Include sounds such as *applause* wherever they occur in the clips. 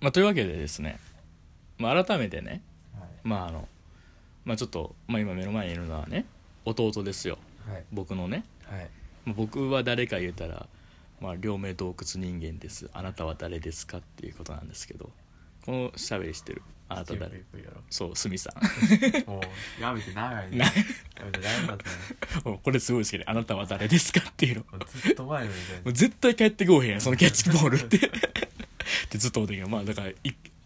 まあ、というわけでですね、まあ、改めてねはい。まああのまあちょっと、まあ、今目の前にいるのはね弟ですよ。はい。僕のね。はい。まあ僕は誰か言うたら、まあ、両目洞窟人間です。あなたは誰ですかっていうことなんですけどこの喋りしてる？あなた誰？やそう鷲見さん。ろ *laughs* もうやめて長いね。なやめて長かったね。*laughs* これすごい好きであなたは誰ですかっていうの。ずっと前のみたいもう絶対帰ってこうへんやんそのキャッチボールってってずっと思ってんけどまあだからい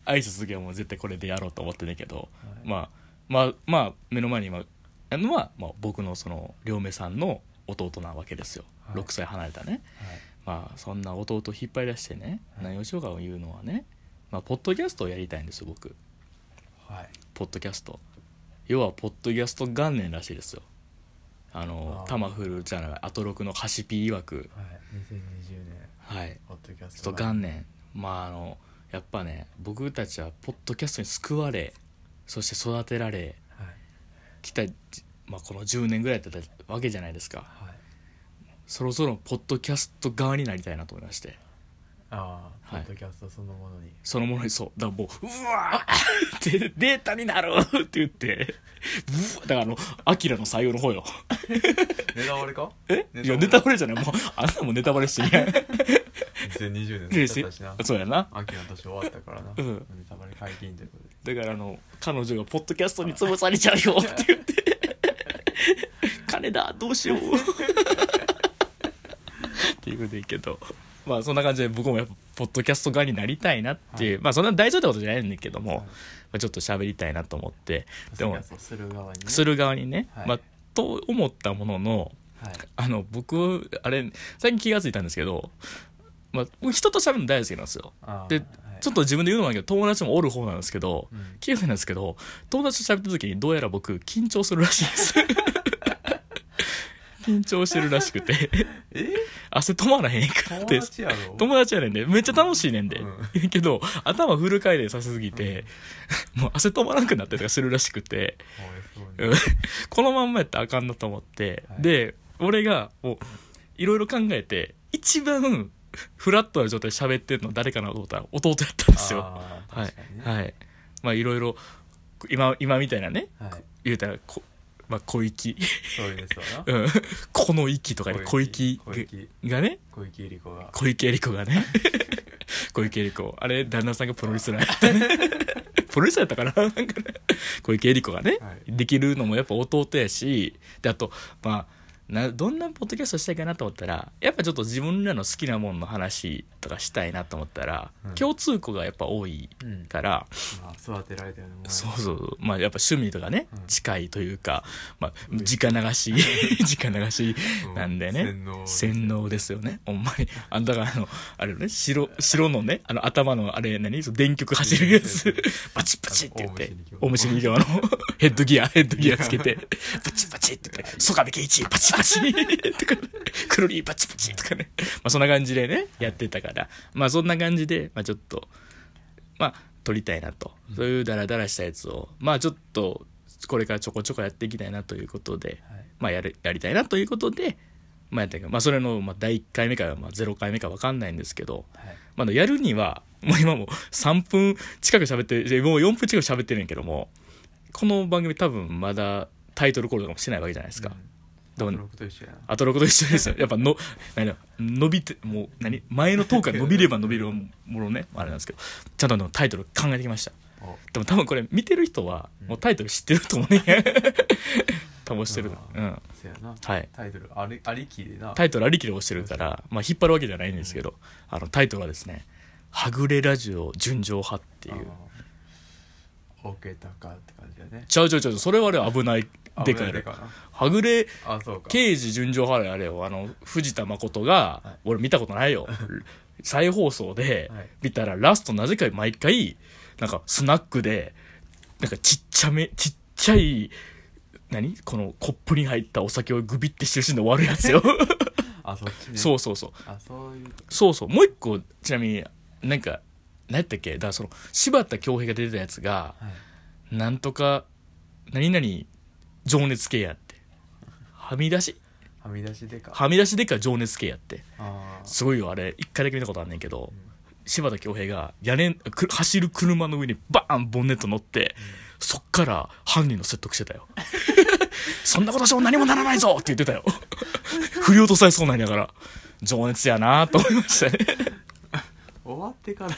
挨拶の時はもう絶対これでやろうと思ってんねんけど、はい。まあまあまあ目の前に今あるのは、まあ、僕のその両目さんの弟なわけですよ、はい。6歳離れたね。まあそんな弟を引っ張り出してね、はい。何をしようかを言うのはね、まあ、ポッドキャストをやりたいんですよ僕。はい。ポッドキャスト。要はポッドキャスト元年らしいですよ。あのあー。タマフルじゃないアトロクのハシピー曰く。はい。2020年。はい。ポッドキャスちょっと元年まああのやっぱね僕たちはポッドキャストに救われそして育てられはい。きた、まあ、この10年ぐらいだったわけじゃないですか。はい。そろそろポッドキャスト側になりたいなと思いまして。ああポはい。ッドキャストそのものに。そのものにそう。だからもううわーっ。てデータになるって言って。だからあのアキラの採用の方よ。*laughs* ネタバレか？え？いやネタバレ。じゃない。もうあんなもんネタバレして2020年でだったしな。*laughs* そうやな。秋の年終わったからな。うん。ネタバレ解禁ということで。だからあの彼女がポッドキャストに潰されちゃうよって言って。*laughs* 金だどうしよう。っていうことでいいけど。まあそんな感じで僕もやっぱポッドキャスト側になりたいなっていう、はまあそんな大丈夫ってことじゃないんだけども、はい。まあ、ちょっと喋りたいなと思って。でもする側にね。する側にね、はい。まあと思ったもののはい。あの僕あれ最近気が付いたんですけど、まあ、僕人と喋るの大好きなんですよ。ではい。ちょっと自分で言うのもなんだけど友達もおる方なんですけど、うん。気が付いたんですけど友達と喋った時にどうやら僕緊張するらしいです。*laughs* 緊張してるらしくて。え？汗止まらへんか友って達やろ？友達やねんで。めっちゃ楽しいねんで、うけど頭フル回転させすぎて、もう汗止まらなくなったりとかするらしくて。このまんまやったらあかんなと思って、はい。で俺がもういろいろ考えて一番フラットな状態で喋ってるの誰かなと思ったら弟やったんですよ。はい。はい。まあいろいろ今今みたいなね。はい。言うたらこ、まあ、小息そ *laughs* うん。この息とかね小息小池がね。小池百合子が。小池百合子がね。*laughs* 小池百合子あれ旦那さんがプロレスラーやったね。プロレスラーやったかな？なんかね。小池百合子がね、はい。できるのもやっぱ弟やし。であとまあなどんなポッドキャストしたいかなと思ったらやっぱちょっと自分らの好きなもんの話とかしたいなと思ったら、うん。共通項がやっぱ多いうん。から、まあ育てられたようなもんやそうそう。まあやっぱ趣味とかね、うん。近いというか、まあ、うん。直流し *laughs* 直流しなんでね、洗脳洗脳ですよね。ほんまに。あだからあのあれよね白白のねあの頭のあれ何？電極走るやつ。*laughs* バチバチって言って。大大虫虫二行の *laughs* ヘッドギアヘッドギアつけて。バチバチって言って。曽我部圭一バチバチとかクロリーバチバチとかね。まあそんな感じでねやってたから。まあそんな感じでまあちょっとまあ撮りたいなと。そういうダラダラしたやつをまあちょっとこれからちょこちょこやっていきたいなということではい。まあ、やるやりたいなということで、まあ、やったけど、まあ、それの、まあ、第1回目か、まあ、0回目か分かんないんですけど、はい。まだやるには、もう今もう3分近く喋ってる、もう4分近く喋ってるんやけども、この番組多分まだタイトルコールとかもしてないわけじゃないですか。でもと一緒やなアトロクと一緒ですよ。*laughs* やっぱの、何？だ伸びて、もう、何？前のトークが伸びれば伸びるものね、あれなんですけど、ちゃんとタイトル考えてきました。おでも多分これ見てる人は、もうタイトル知ってると思うね。多分知ってる。うん。はい。タイトルありありきでなタイトルありきで押してるから、まあ、引っ張るわけじゃないんですけど、あのタイトルはですね「はぐれラジオ純情派」っていうあーオケたかって感じだね。ちゃうちゃうちゃうそれはあれ危ない。でかいはぐれあそうか。刑事純情派あれよ。あの藤田誠が、はい。俺見たことないよ。*laughs* 再放送ではい。見たらラストなぜか毎回なんかスナックでなんかちっちゃめちっちゃい何？このコップに入ったお酒をグビってしてるシーンで終わるやつよ。*laughs* あそっちね。そうそうそう。あそういう。そうそう。もう一個ちなみになんか何やったっけ？だからその柴田恭平が出てたやつがはい。なんとか何々情熱系やって。はみ出し？はみ出しでか。はみ出しでか情熱系やって。あー。すごいよあれ。一回だけ見たことあんねんけど柴田恭平が屋根く走る車の上にバーンボンネット乗って、そっから犯人の説得してたよ。*laughs* そんなことしても何もならないぞって言ってたよ。*laughs* *laughs* 振り落とされそうなんやから情熱やなと思いましたね終わってから *laughs*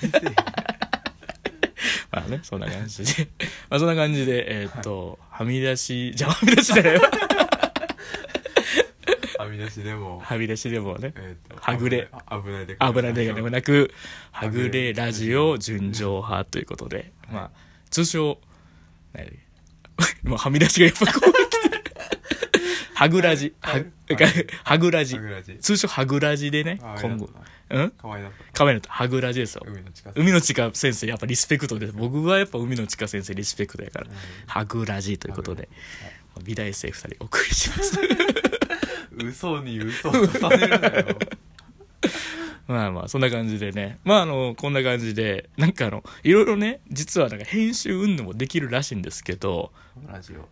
まあねそんな感じで。*laughs* まあそんな感じでえーっと、はみ出しじゃあはみ出しじゃないわはみ出しでも。はみ出しでもねえーとはぐれ。あ危ないで危ないでもなく、はぐれラジオ純情派ということで、まあ、通称、*laughs* もうはみ出しがやっぱこう来てる。はぐラジ、はぐらじ。通称はぐラジでねあ、今後。あうんかわいだっかわいいのと、はぐラジですよ。た。海の地下先生、やっぱリスペクトで、僕はやっぱ海の地下先生リスペクトやから。うん、はぐラジということで、美大生二人お送りします。*laughs* 嘘に嘘を重ねるなよ。*laughs* まあまあ、そんな感じでね。まああの、こんな感じで、なんかあの、いろいろね、実はなんか編集運動もできるらしいんですけど、ラジオ。ん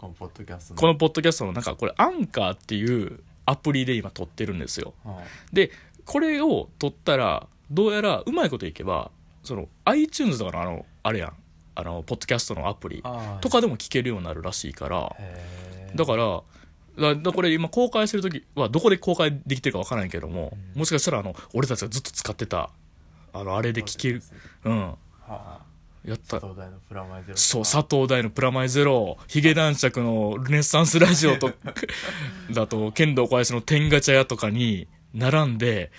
このポッドキャストの。このポッドキャストのなんかこれアンカーっていうアプリで今撮ってるんですよ。はい。で、これを撮ったら、どうやらうまいこといけば、その iTunes とかのあの、あれやん、あの、ポッドキャストのアプリあーとかでも聞けるようになるらしいから、へー。だから、だだこれ今公開してる時はどこで公開できてるかわからないけども、もしかしたらあの俺たちがずっと使ってたあのあれで聞ける。うん。はあやった。東大のプラマイゼロそう佐藤大のプラマイゼロ。ヒゲ男爵のルネッサンスラジオと *laughs* だと剣道小林の天ガチャ屋とかに並んで。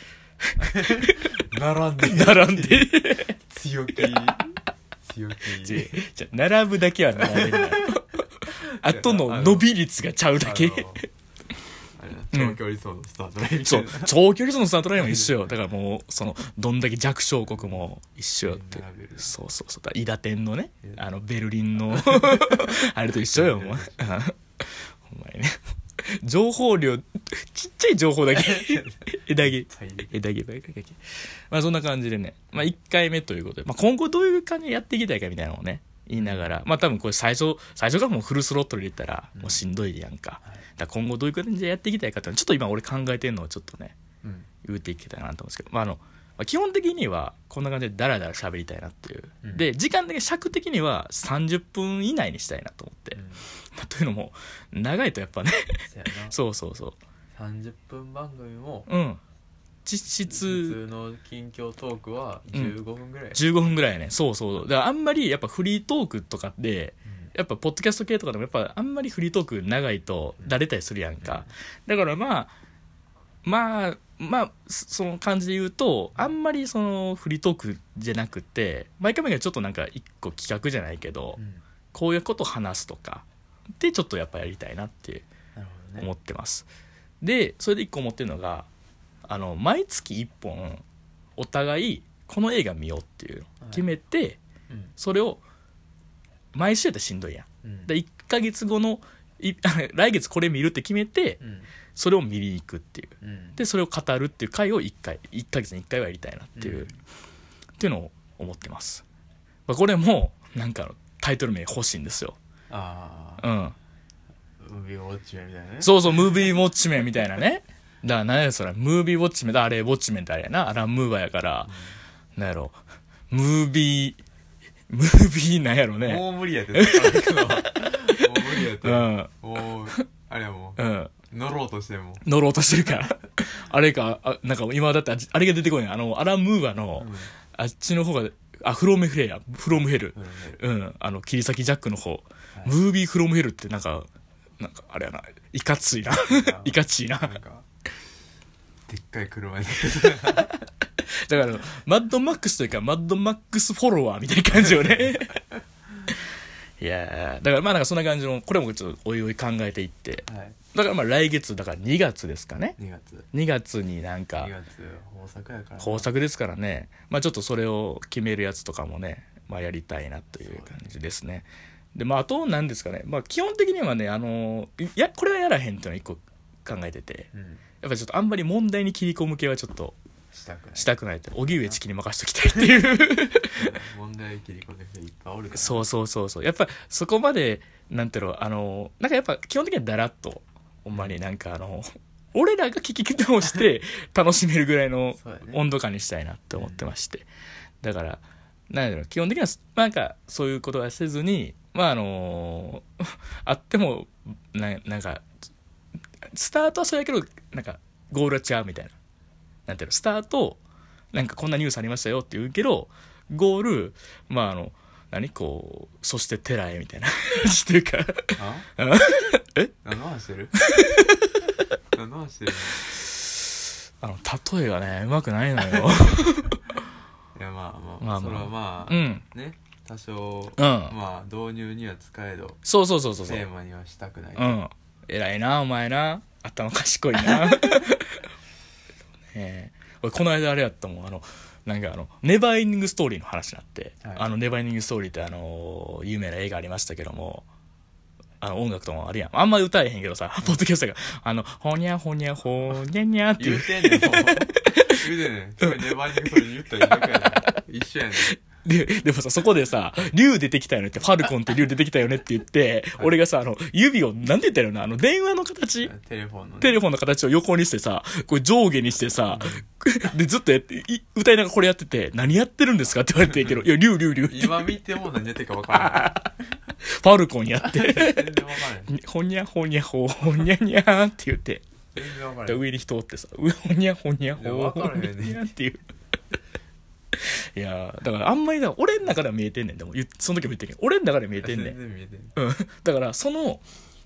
並んで。*laughs* 並んで。強気。強気。じじゃ並ぶだけは並べんなよ *laughs* あとの伸び率がちゃうだけ長距離走のスタートライン。みたそいう。な長距離走のスタートラインも一緒よ。だからもうそのどんだけ弱小国も一緒よって。そうそうそう。伊達天のねうんあのベルリンの *laughs* あれと一緒よ。お前。お前ね。情報量ちっちゃい情報だけ。*laughs* 枝毛。枝毛まあそんな感じでね、まあ1回目ということで、まあ今後どういう感じでやっていきたいかみたいなのをね、言いながら、まあ多分これ最初、最初からもうフルスロットルで言ったらもうしんどいやんか。はいだ今後どういう感じでやっていきたいかっていうのはちょっと今俺考えてるのをちょっとね、うん言うていけたらなと思うんですけど、まああの、まあ、基本的にはこんな感じでダラダラ喋りたいなっていう。うんで、時間的に尺的には30分以内にしたいなと思って。うんまあというのも、長いとやっぱね、そう *laughs* そうそう。30分番組もうん。実普質、通の近況トークは15分ぐらい、15分ぐらいやね。そうそうだからあんまりやっぱフリートークとかでやっぱポッドキャスト系とかでもやっぱあんまりフリートーク長いとだれたりするやんか、だからまあまあまあそその感じで言うとあんまりそのフリートークじゃなくて毎回毎回ちょっとなんか一個企画じゃないけど、うん。こういうこと話すとかでちょっとやっぱやりたいなって思ってます、でそれで一個思ってるのがあの毎月1本お互いこの映画見ようっていう決めて、うん。それを毎週やったらしんどいやん。うん。で1ヶ月後のい *laughs* 来月これ見るって決めてうん。それを見に行くっていう。うん。でそれを語るっていう回を1回1ヶ月に1回はやりたいなっていう、うん。っていうのを思ってます、まあ、これもなんかタイトル名欲しいんですよ。ああうん。ムービーウォッチメンみたいなね。そうそうムービーウォッチメンみたいなねだから何やそれムービーウォッチメンだあれウォッチメンってあれやなアラン・ムーバーやから、なんやろムービームービーなんやろねもう無理やってもう無理やって、うんもうあれやもうんう乗ろうとしても、乗ろうとしてるから。あれか、あなんか今だってああれが出てこない。あの、アラン・ムーバの、うんあっちの方が、あ、フロムヘルや。フロムヘルう。んうん。あの、切り裂きジャックの方。はいムービーフロムヘルってなんか、なんか、あれやな。いかついな。い *laughs* かちいな。なんかでっかい車で。ら、マッドマックスというか、マッドマックスフォロワーみたいな感じよね。*laughs* いやー。だからまあなんかそんな感じの、これもちょっとおいおい考えていって。はい。だからまあ来月、だから2月ですかね。2月。2月になんか2、月豊作やから。作ですからね、まあ、ちょっとそれを決めるやつとかもね、まあ、やりたいなという感じですね。で、まあ、あと何ですかね、まあ、基本的にはね、あのいや、これはやらへんっていうのは一個考えてて、うんやっぱりちょっとあんまり問題に切り込む系はちょっとしたくない。したくないって、荻上チキに任せときたいっていう。問題切り込んでいっぱいおるから。そうそうそうそう。やっぱそこまで、なんていうの、あの、なんかやっぱ基本的にはだらっと、ほんまになんかあの、俺らが聞き直して *laughs* 楽しめるぐらいの温度感にしたいなって思ってまして。だから、なんやろ、基本的には、なんか、そういうことはせずに、まあ、あの *laughs* あっても、ななんか、スタートはそうやけど、なんか、ゴールは違うみたいな。なんていうの、スタート、なんかこんなニュースありましたよって言うけど、ゴール、まあ、あの、何？こう、そして寺へみたいな。*laughs* 感じっていうか、あ？え？何の話してる？*laughs* 何の話してる？あの、例えがね、うまくないのよ。*laughs* いやまあまあ、まあまあ。それはまあ、うん。ね？多少、うん。まあ導入には使えどそうそうそうそうそう。テ。ーマにはしたくない、うん。偉いな、お前な。頭賢いな。*laughs* ねえ俺、この間あれやったもん。あの、なんかあの、ネバーエンディングストーリーの話になって、はいあの、ネバーエンディングストーリーってあの、有名な映画ありましたけども、あの、音楽ともあるやん。あんま歌えへんけどさ、ポッドキャストが、あの、ほにゃほにゃほにゃにゃっていう言う。てんねんもう言うてんねんすごい粘りにそれ言ったらいいだけやねん一緒やねんで、でもさ、そこでさ、竜出てきたよねって、ファルコンって竜出てきたよねって言って、俺がさ、あの、指を、なんて言ったらいいの？あの、電話の形？テレフォンのね。テレフォンの形を横にしてさ、これ上下にしてさ、で、ずっとやって、い歌いながらこれやってて、何やってるんですかって言われてんけど、*laughs* いや、竜竜竜って、フ今見ても何やってるか分からァルコンやって、ない全然分からないほにゃほにゃほ、ほにゃにゃーって言って、全然分からないで上に人おってさ、うほにゃほにゃほ、ほにゃっていう。いやーだからあんまりだ、俺の中では見えてんねん。でも、その時も言ってんけど、俺の中では見えてんねんうん。だから、その、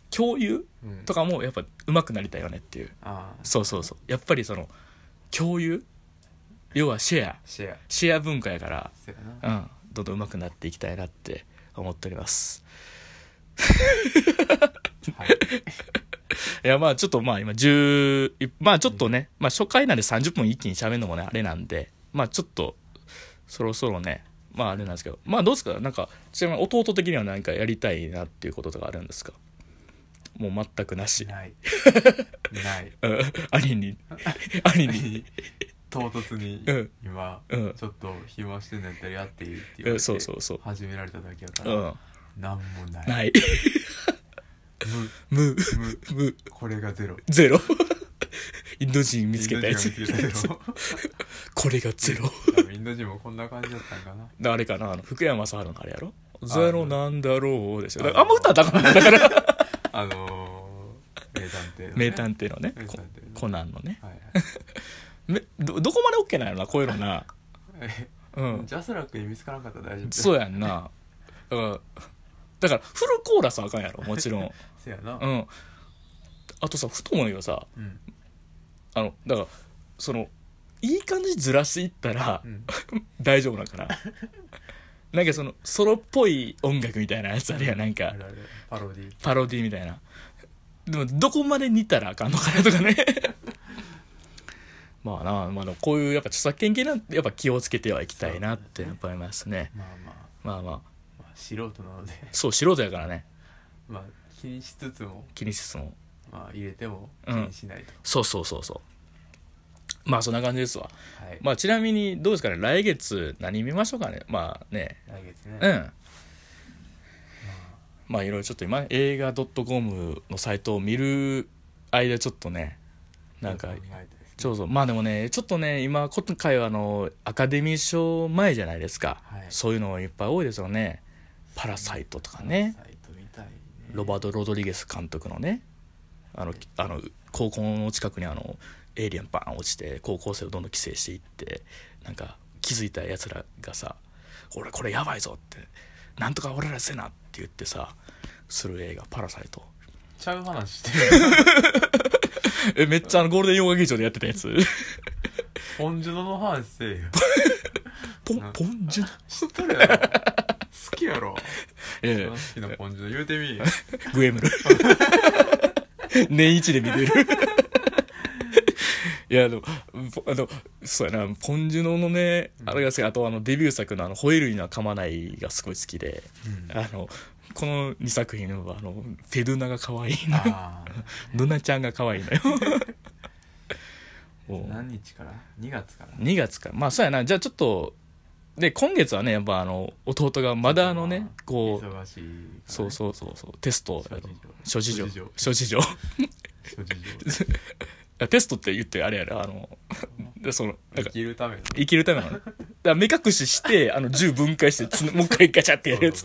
共有うんとかもやっぱ上手くなりたいよねっていう。ああそうそうそう。やっぱりその、共有？要はシェア。シェアシェア文化やから、うん、どんどん上手くなっていきたいなって思っております。はい *laughs* いや、まあちょっとまあ今10、まあちょっとね、まあ初回なんで30分一気に喋るのもね、あれなんで、まあちょっと、そろそろね、まああれなんですけど、まあどうですか？なんか、ちなみに弟的には何かやりたいなっていうこととかあるんですか？もう全くなし。ない。ない。*laughs* うん。兄に、*laughs* 兄に、唐突にうん。今うん。ちょっと暇してんだったらやっていいって言わうん。れてそうそうそう。始められただけやかうん。ら。なんもない。ない。無。無、無。無、これがゼロ。ゼロ。*laughs* インド人見つけたやつ。これがゼロ。多分インド人もこんな感じだったんかな。だあれかなあの福山雅治のあれやろ？ゼロなんだろうでしょあだからあんま歌ったらあかんないだから。*laughs* あのー名探偵のね。名探偵のね。偵のコナンのね。はい *laughs* めどどこまで OK なんやろなこういうのな。はいうん。ジャスラックに見つからなかったら大丈夫。そうやんな。だからだからフルコーラスはあかんやろもちろん。*laughs* せやな。うん。あとさふと思うけどさうん。あのだからそのいい感じにずらしていったらうん。*laughs* 大丈夫なんかな。なんかそのソロっぽい音楽みたいなやつあるやんなんか。パロディ。パロディみたいな。でもどこまで似たらあかんのかなとかね。*laughs* まあな、まあ、こういうやっぱ著作権系なんてやっぱ気をつけてはいきたいなってやっぱ思いますね。まあまあ。まあまあ。まあ素人なので。そう素人やからね。まあ気にしつつも。気にしつつも。まあ入れても気うん。にしないと。そうそうそうそうまあそんな感じですわ。はい。まあちなみにどうですかね？来月何見ましょうかね？まあね。来月ね。うん。まあいろいろちょっと今映画 .com のサイトを見る間ちょっとねなんか考えたいですね。ちょう。どまあでもねちょっとね今今回はあのアカデミー賞前じゃないですか、はい。そういうのいっぱい多いですよね「パラサイト」とかね。ね。ロバート・ロドリゲス監督のね。あのあの高校の近くにあのエイリアンバーン落ちて高校生をどんどん規制していってなんか気づいたやつらがさ「俺これやばいぞ」って「なんとか俺らせな」って言ってさする映画「パラサイト。ちゃう話してる」*laughs* えめっちゃあのゴールデン洋画劇場でやってたやつ。ポンジュノの話せえよ。ポンポンジュ知っとるやろ。好きやろ。ええ。好きなポンジュノ。言うてみグエムル。*laughs* 年一で見れるいやでもぽあのそうやなポンジュノのねあれが好き。あとあのデビュー作のあの「吠えるには噛まない」がすごい好きでうん。あのこの2作品はあのフェドゥナが可愛いのあ *laughs* ドナちゃんが可愛いのよ。*laughs* 何日から？2月から？2月から。まあそうやな。じゃあちょっとで今月はねやっぱあの弟がまだあのねこう忙しいからね。そうそうそうそうテスト諸事情。諸事情。諸事情 *laughs* やテストって言ってあれやろあのでそのなん生かきるための。生きるための。ねだから目隠ししてあの銃分解してつもう一回ガチャってやるやつ。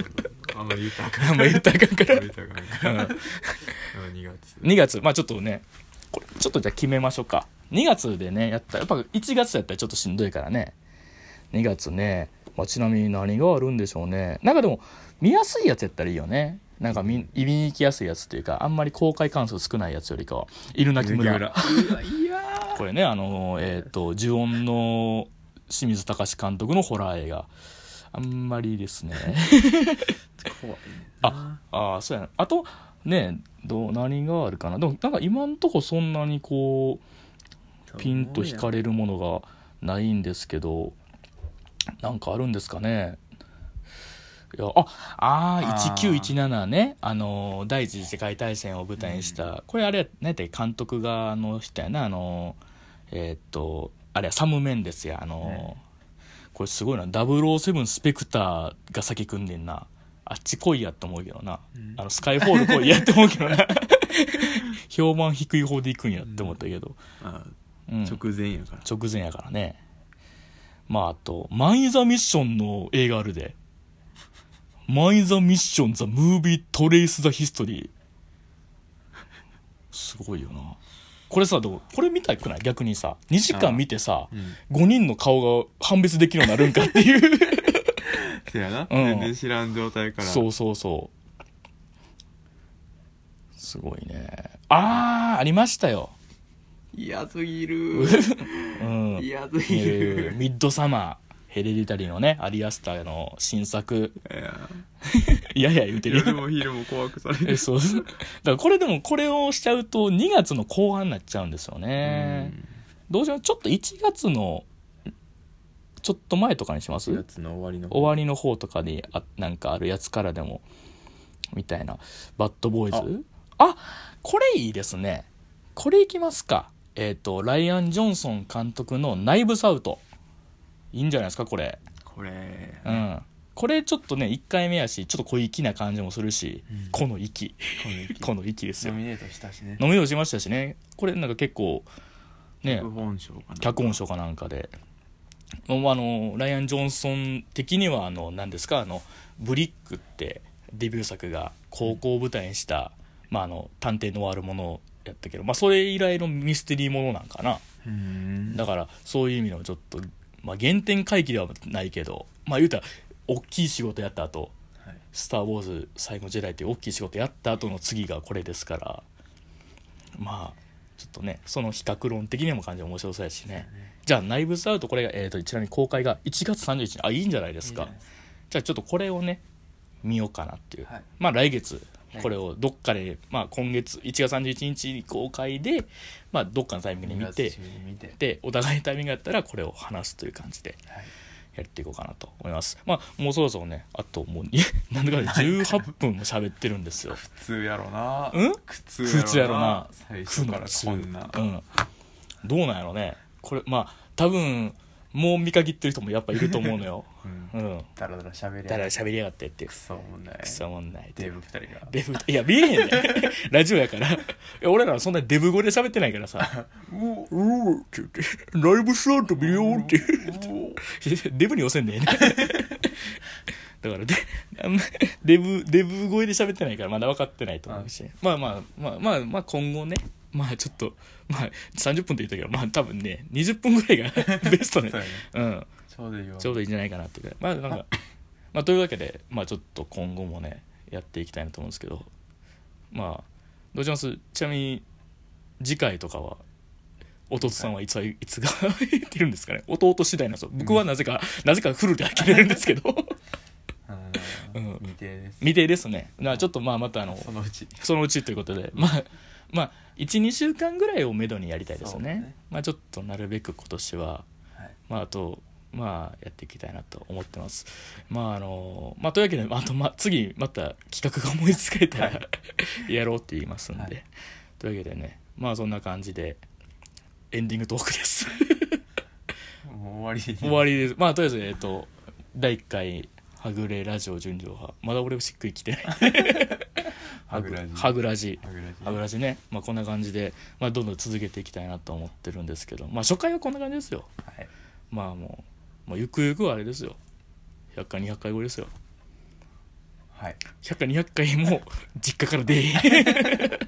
あんまり言ったらあかん。あんま言ったらあかん。から言ったらあかん。から2月。2月。まあちょっとねこれちょっとじゃあ決めましょうか。2月でねやったやっぱ1月やったらちょっとしんどいからね。2月ね、まあ、ちなみに何があるんでしょうね。なんかでも見やすいやつやったらいいよねなんか見見に行きやすいやつっていうかあんまり公開関数少ないやつよりかは犬鳴村。うわいやこれねあのえっ、と呪音の清水隆監督のホラー映画。あんまりですね。怖いねあああそうやな。あとねどう何があるかな。でもなんか今んとこそんなにこうピンと惹かれるものがないんですけどなんかあるんですかねああーあー。1917ね。あの第一次世界大戦を舞台にした、これあれ何やったっけ監督があの人やな。あのえーっとあれやサム・メンデスや。あの、これすごいな。007スペクターが先組んでんな。あっち来いやと思うけどな、うん。あのスカイフォール来いやって思うけどな。*laughs* 評判低い方で行くんやって思ったけど、あうん。直前やから。直前やからね。まああと「マイ・ザ・ミッション」の映画あるで「マイ・ザ・ミッション・ザ・ムービー・トレイス・ザ・ヒストリー」すごいよな。これさでもこれ見たくない？逆にさ。2時間見てさうん。5人の顔が判別できるようになるんかっていう。せやな。うん。全然知らん状態から。そうそうそう。すごいね。ああありましたよ。嫌すぎる。*laughs* うん。嫌すぎえーるミッドサマーヘレディタリーのねアリアスターの新作。いや。いや言うてる夜も昼も怖くされる。えそう。だからこれでもこれをしちゃうと2月の後半になっちゃうんですよね。どうしようちょっと1月のちょっと前とかにします？4月の終わりの終わりの方とかにあなんかあるやつからでも。みたいな。バッドボーイズ？あ。これいいですね。これいきますか。えっ、とライアン・ジョンソン監督の「ナイブスアウト」いいんじゃないですかこれ。これうん。これちょっとね1回目やしちょっと小粋な感じもするし、うん。この息。この息。ですよ。ノミネートしたしね。飲みをしましたしね。これなんか結構ね。脚本賞かな脚本賞かなんかで。もうあのライアン・ジョンソン的にはあの何ですかあのブリックってデビュー作が高校を舞台にした、まあ、あの探偵のあるものをやったけど、まあ、それ以来のミステリーものなんかな。うん。だからそういう意味のちょっと、まあ、原点回帰ではないけどまあ言うたら大きい仕事やった後はい。スター・ウォーズ最後時代っていう大きい仕事やった後の次がこれですからまあちょっとねその比較論的にも感じ面白そうやしね。じゃあナイブズアウトこれが、えー、とちなみに公開が1月31日。あいいんじゃないですか。じゃあちょっとこれをね見ようかなっていう、はい。まあ来月。はいこれをどっかで、まあ、今月1月31日に公開で、まあ、どっかのタイミングで見2て。でお互いのタイミングがあったらこれを話すという感じではい。やっていこうかなと思います。まあもうそろそろねあともう *laughs* なんだかんだ18分も喋ってるんですよ。普通やろな。うん？普通普通やろな。最初からこんな。うん。どうなんやろね。これまあ多分もう見限ってる人もやっぱいると思うのよ。*laughs* うん。うん。だらだら喋りだから喋りやがってってクソもんないクソもんないってデブ二人が。デブいや見えへんねラジオやから。いや俺らはそんなデブ語で喋ってないからさ。うお「うーって言って「ライブスタート見よう」って。*laughs* デブに寄せんねん。ね *laughs* だからであんまデブデブ声で喋ってないからまだ分かってないと思うし。まあまあまあまあまあ今後ねまあちょっとまあ30分って言ったけどまあ多分ね20分ぐらいが *laughs* ベストね。そうやね。うん。ちょうどいいわ。ちょうどいいんじゃないかなっていう。かまあなんかまあというわけでまあちょっと今後もねやっていきたいなと思うんですけど。まあどうします？ちなみに次回とかは弟さんはいつはい。つが *laughs* 言ってるんですかね？弟次第なんですよ。僕はなぜか、なぜかフルで開けれるんですけど。あうん。の未定です。未定ですね。なちょっとまあまたあのそのうち。そのうちということで。まあまあ12週間ぐらいをめどにやりたいですよね。ね。まあちょっとなるべく今年ははい。まあ、あと、まあ、やっていきたいなと思ってます。まあ、あの、まあ、というわけで、あと、まあ、次、また企画が思いつかれたら、*laughs* やろうって言いますんで、はい。というわけでね、まあ、そんな感じで、エンディングトークです。終わり終わりです。まあ、とりあえず、えっと、第1回はぐれラジオ純情派。まだ俺しっくりきてない *laughs* はぐらじ。はぐらじ。はぐらじ。ね、まあ、こんな感じで、まあ、どんどん続けていきたいなと思ってるんですけど、まあ、初回はこんな感じですよ。はい。まあもう、まあ、ゆくゆくはあれですよ。100回200回後ですよ。はい。100回200回も *laughs* 実家から出え。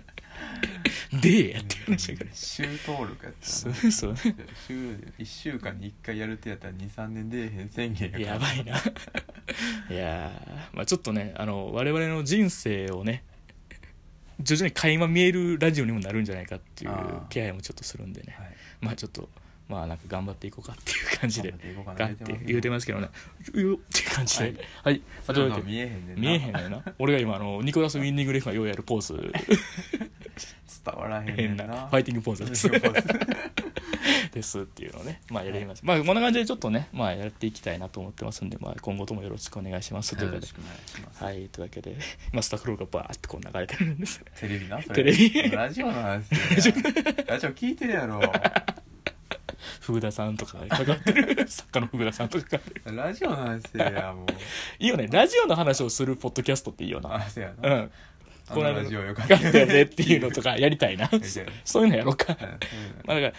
*laughs* でえやっていう話だから。週登録やったそうそう週1週間に1回やるってやったら23年出えへん宣言やから。やばいな。いやー。まあちょっとねあの我々の人生をね徐々に垣間見えるラジオにもなるんじゃないかっていう気配もちょっとするんでね。はい。まあちょっとまあなんか頑張っていこうかっていう感じで。頑張っていこうかなガッて言うてますけどね「うよ」って感じで。はい。はい、見えへんねんな。見えへんのよな。俺が今あのニコラス・ウィンディング・レフがようやるポーズ。*laughs* 伝わらへんな。ファイティングポーズ。ですですっていうのをねまあやります、まあこんな感じでちょっとねまあやっていきたいなと思ってますんで、まあ、今後ともよろしくお願いしますということで。よろしくお願いします。はいというわけで *laughs* 今スタッフロールがバーってこう流れてるんです。*laughs* テレビなテレビ。ラジオの話するやんラジオ聞いてるやろ。福田さんとかがかかってる。*laughs* 作家の福田さんとかかかってる。ラジオの話やんもう。いいよね。ラジオの話をするポッドキャストっていいよな。あそうやうなん。あのこの間ラジオよかよった。よねっていうのとかやりたいな。そういうのやろうか。うん。まあだから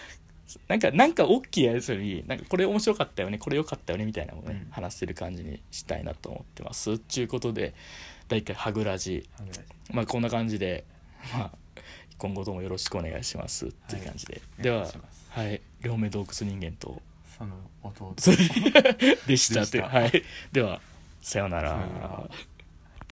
なんかなんか大きいやつよりなんかこれ面白かったよねこれ良かったよねみたいなのをね、うん。話せる感じにしたいなと思ってます。ちゅうことで第1回はぐらじ。はぐらじ。まあこんな感じでまあ今後ともよろしくお願いします。っていう感じで、はい。ではお願いします。はい。両目洞窟人間とその弟。そ *laughs* れでしたでした。はい。ではさようなら。さようなら